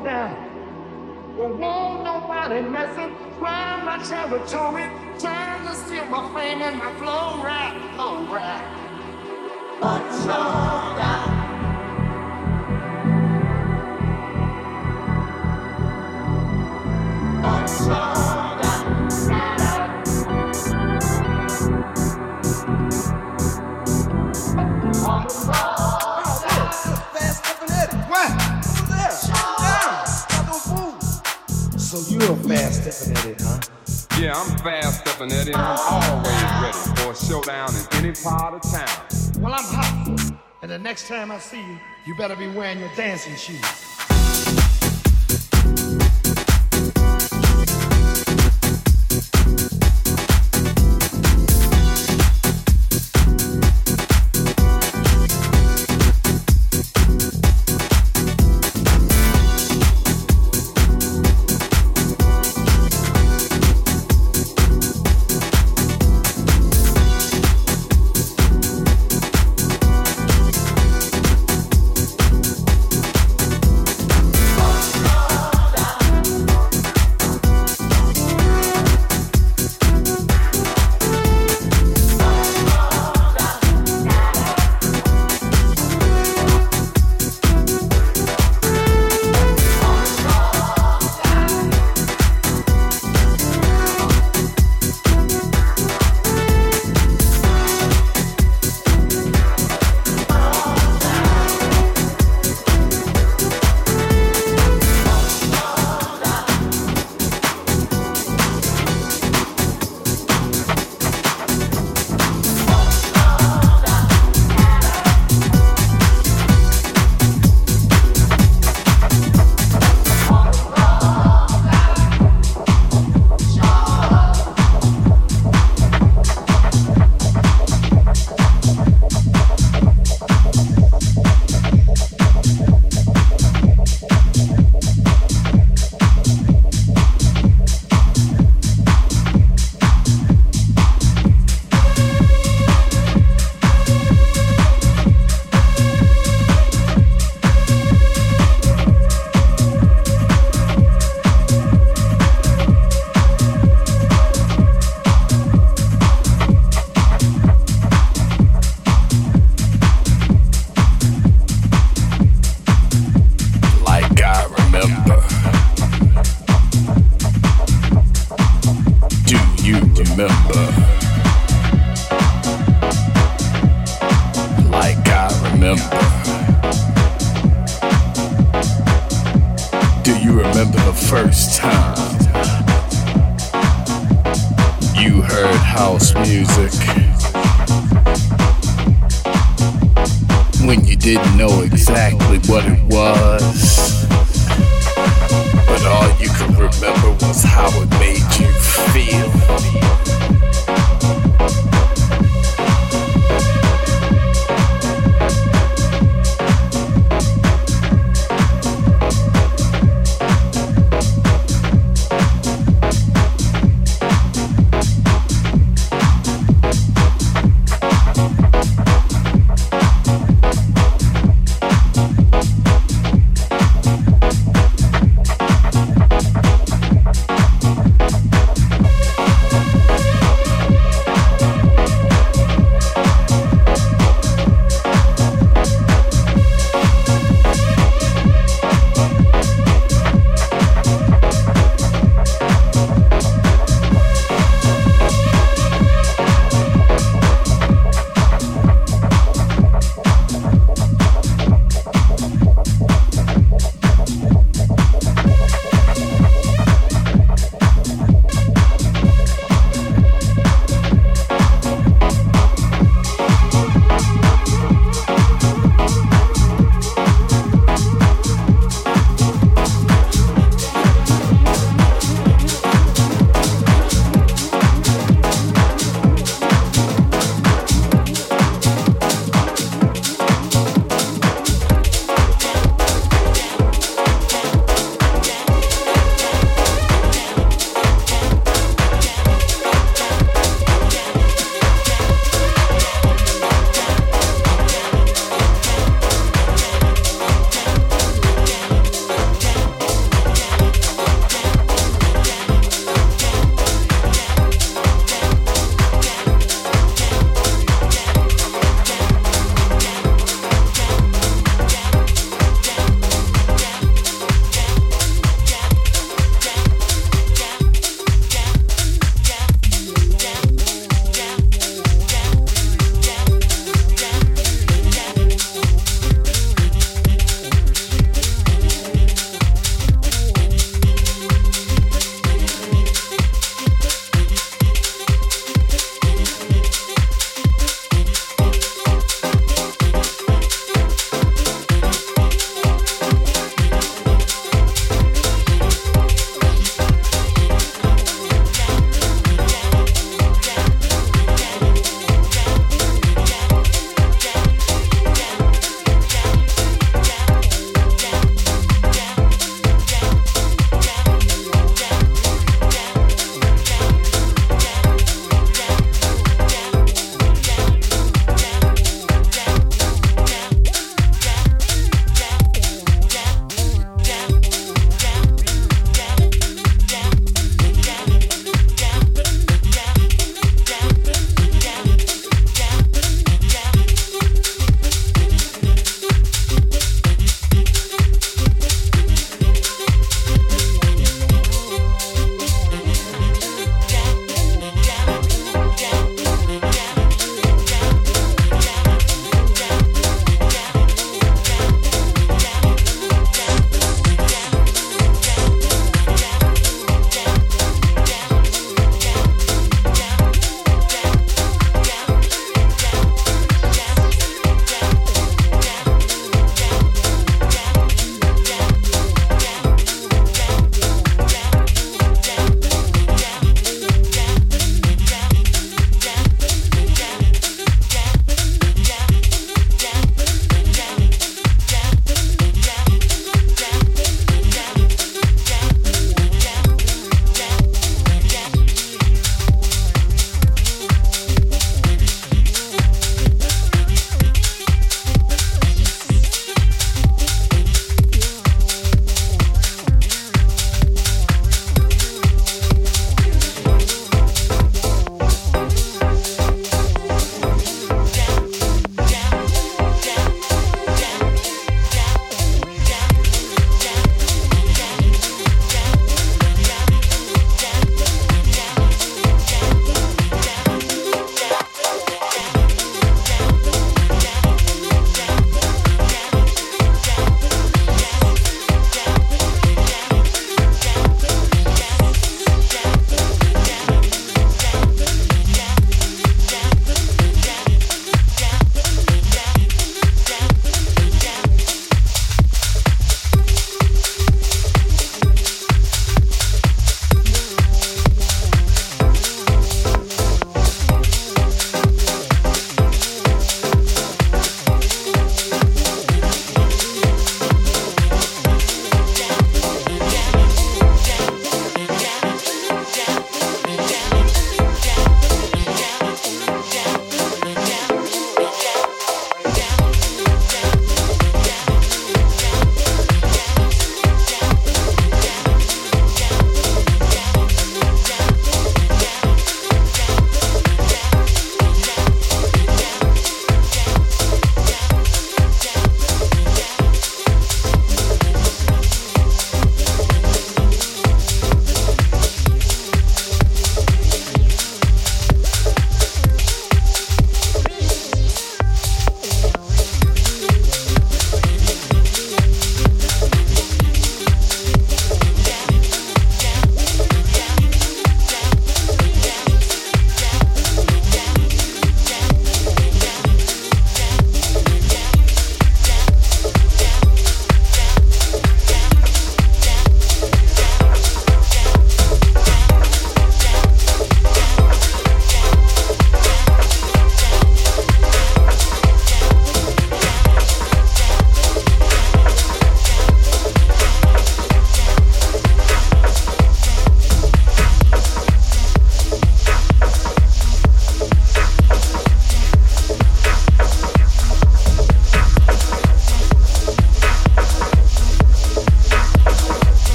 go down. Well, won't nobody messing it around my territory, trying to steal my fame and my flow right, flow right. But slow down. Slow So you're fast stepping at it, huh? Yeah, I'm fast stepping at it. I'm always ready for a showdown in any part of town. Well, I'm hot. And the next time I see you, you better be wearing your dancing shoes.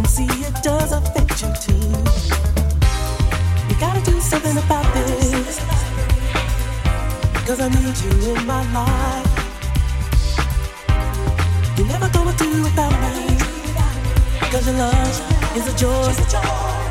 can see it does affect you too. You gotta do something about I need you in my life. You're never gonna do without your love is a joy.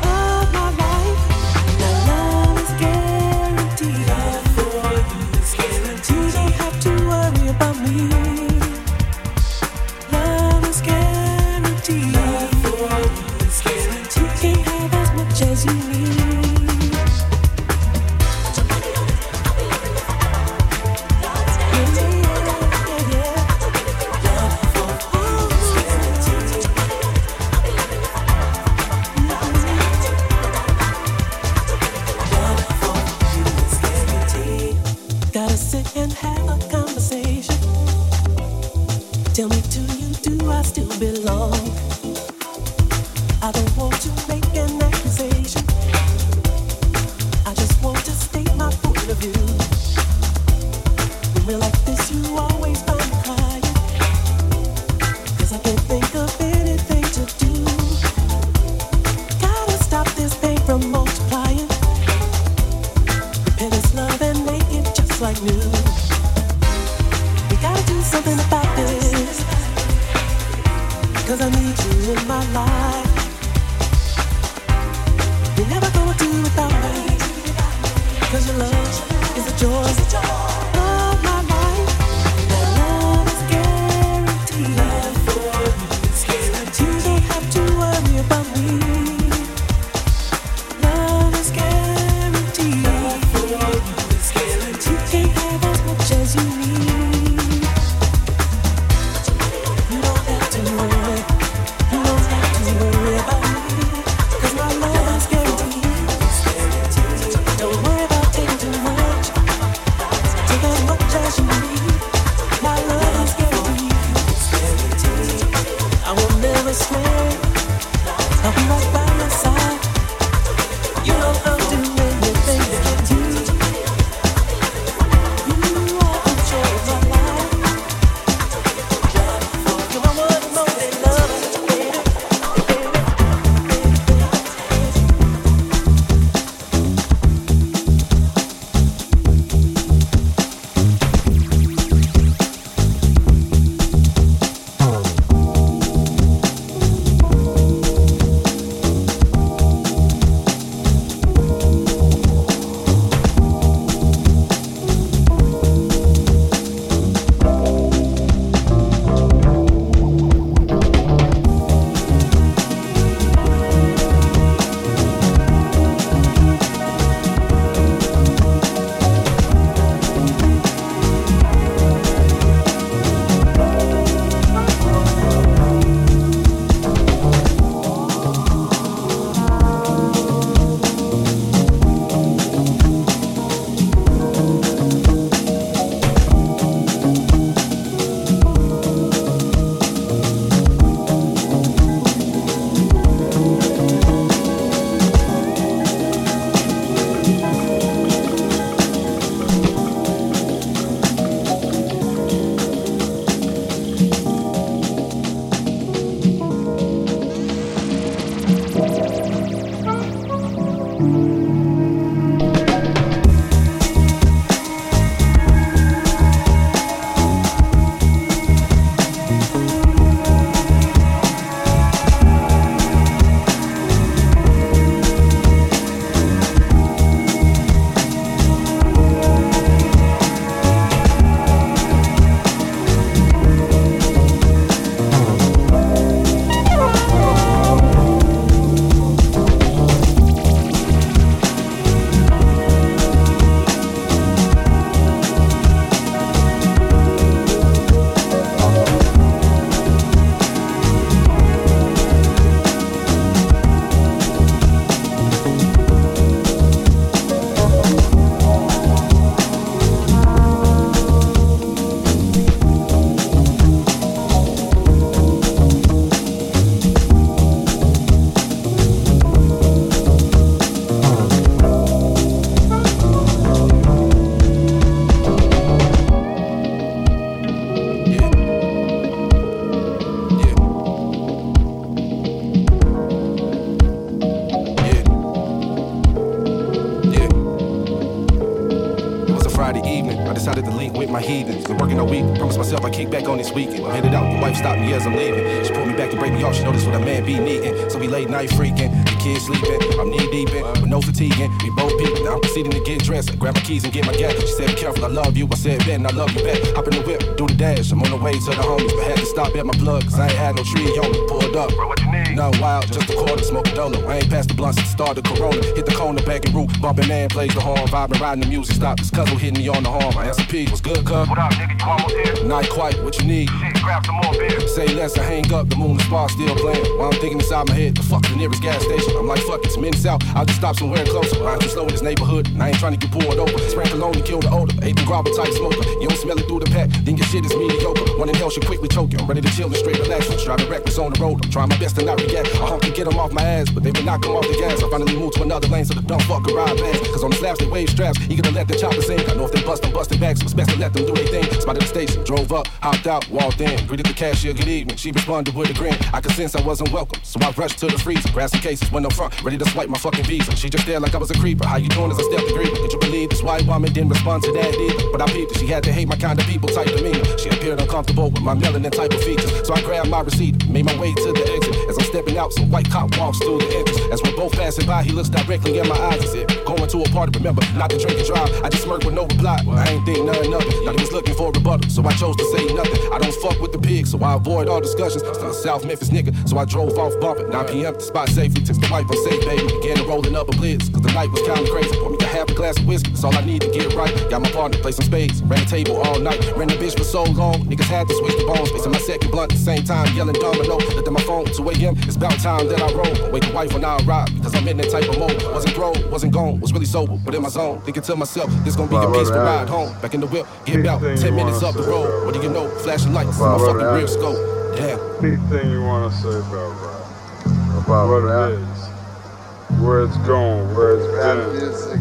Back on this weekend. I'm headed out, your wife stopped me as I'm leaving. She pulled me back to break me off, she noticed what a man be needing. So we late night freaking, the kids sleeping, I'm knee deep in, with no fatiguing. We both peeping, now I'm proceeding to get dressed. I grab my keys and get my gas. She said, Be careful, I love you. I said, Ben, I love you back. Hop in the whip, do the dash. I'm on the way to the homies, but had to stop at my plug, cause I ain't had no tree on me. Pulled up, Bro, you? Nothing wild, just a quarter, smoke a dolo. I ain't past the blunt since the start of Corona. Hit the corner, back and root, bumping man plays the horn, vibing, riding the music. Stop this cousin hitting me on the horn. My S&P was good, cuz. What up, nigga? You almost here? Not quite what you need. Shit, grab some more beer. Say less, I hang up, the moon and spar still playing. While I'm thinking inside my head, the fuck the nearest gas station. I'm like, fuck it, it's minutes out. I'll just stop somewhere closer. I'm too slow in this neighborhood, and I ain't trying to get pulled over. Spraying cologne to kill the odor. The grabber type smoker. You don't smell it through the pack, then your shit is mediocre. One inhale should quickly choke you. I'm ready to chill and straight relax. I'm driving reckless on the road. I'm trying my best to not react. I hope to get them off my ass, but they would not come off the gas. I finally moved to another lane so the dumb fucker ride fast. Cause on the slabs they wave straps, eager to let the chopper sink. I know if they bust, I'm busting back, so it's best to let them do their thing. Spotted the station, drove up, hopped out, walked in, greeted the cashier, good evening. She responded with a grin. I could sense I wasn't welcome, so I rushed to the freezer, grabbed some cases, went up front, ready to swipe my fucking visa. She just stared like I was a creeper. How you doing as I stepped the greeter? Could you believe this white woman didn't respond to that either? But I peeped she had to hate my kind of people type demeanor. She appeared uncomfortable with my melanin type of features, so I grabbed my receipt, made my way to the exit. As I'm stepping out, some white cop walks through the entrance. As we're both passing by, he looks directly in my eyes. He said, Going to a party, remember, not to drink and drive. I just smirked with no reply. I ain't think nothing of it. Thought he was looking for a rebuttal, so I chose to say nothing. I don't fuck with the pigs, so I avoid all discussions. Still South Memphis nigga, so I drove off bumping. 9 p.m. the spot safely. Text the wife, I'm safe, baby. Began to rolling up a blitz, cause the night was kinda crazy. Pour me a half a glass of whiskey, that's all I need to get right. Got my partner, play some spades. Ran the table all night. Ran the bitch for so long, niggas had to switch the bones. Facing my second blunt at the same time, yelling domino. Looked at my phone, 2 a.m. It's about time that I roll. Wake the wife when I arrive, because I'm in that type of mode. Wasn't broke, wasn't gone, was really sober, but in my zone. Thinking to myself, this gonna be the Wow, peaceful brother ride home. Back in the whip, get Big about 10 minutes up the say. road. What do you know? Flashing lights, in Wow, my fucking brother. rear scope. Damn. Big thing you want to say about rap. About What rap. it is. Where it's going, where it's Rap been. music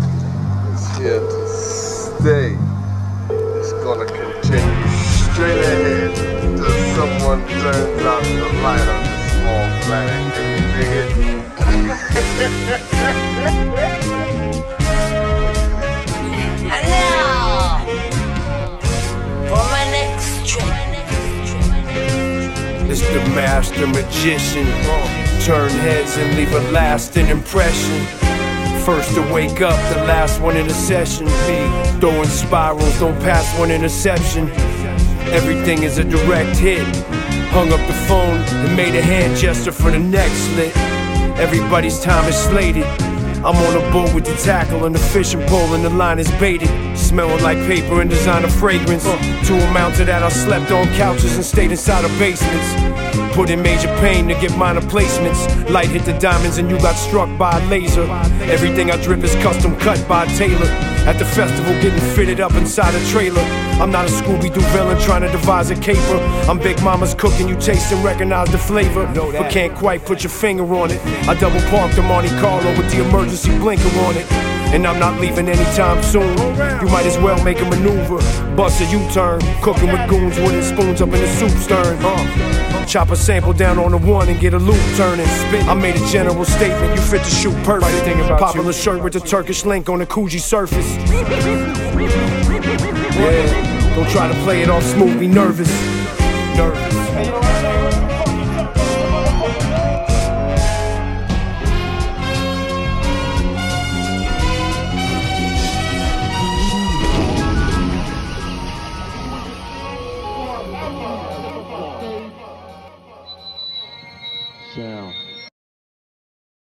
is here to stay. It's gonna continue for my next. It's the master magician. Turn heads and leave a lasting impression. First to wake up, the last one in a session. Me throwing spirals, don't pass one interception. Everything is a direct hit. Hung up the phone and made a hand gesture for the next slit. Everybody's time is slated. I'm on a boat with the tackle and the fishing pole and the line is baited. Smelling like paper and designer fragrance. To amount to that, I slept on couches and stayed inside of basements. Put in major pain to get minor placements. Light hit the diamonds and you got struck by a laser. Everything I drip is custom cut by a tailor. At the festival, getting fitted up inside a trailer. I'm not a Scooby Doo villain trying to devise a caper. I'm Big Mama's cooking, you taste and recognize the flavor. But can't quite put your finger on it. I double parked the Monte Carlo with the emergency blinker on it. And I'm not leaving anytime soon. You might as well make a maneuver. Bust a U turn. Cooking with goons, wooden spoons up in the soup stern. Uh. Chop a sample down on the one and get a loop turning. I made a general statement, you fit to shoot perfect. Popular shirt with the Turkish link on the Coogi surface. Yeah, don't try to play it off smooth, be nervous. Nervous.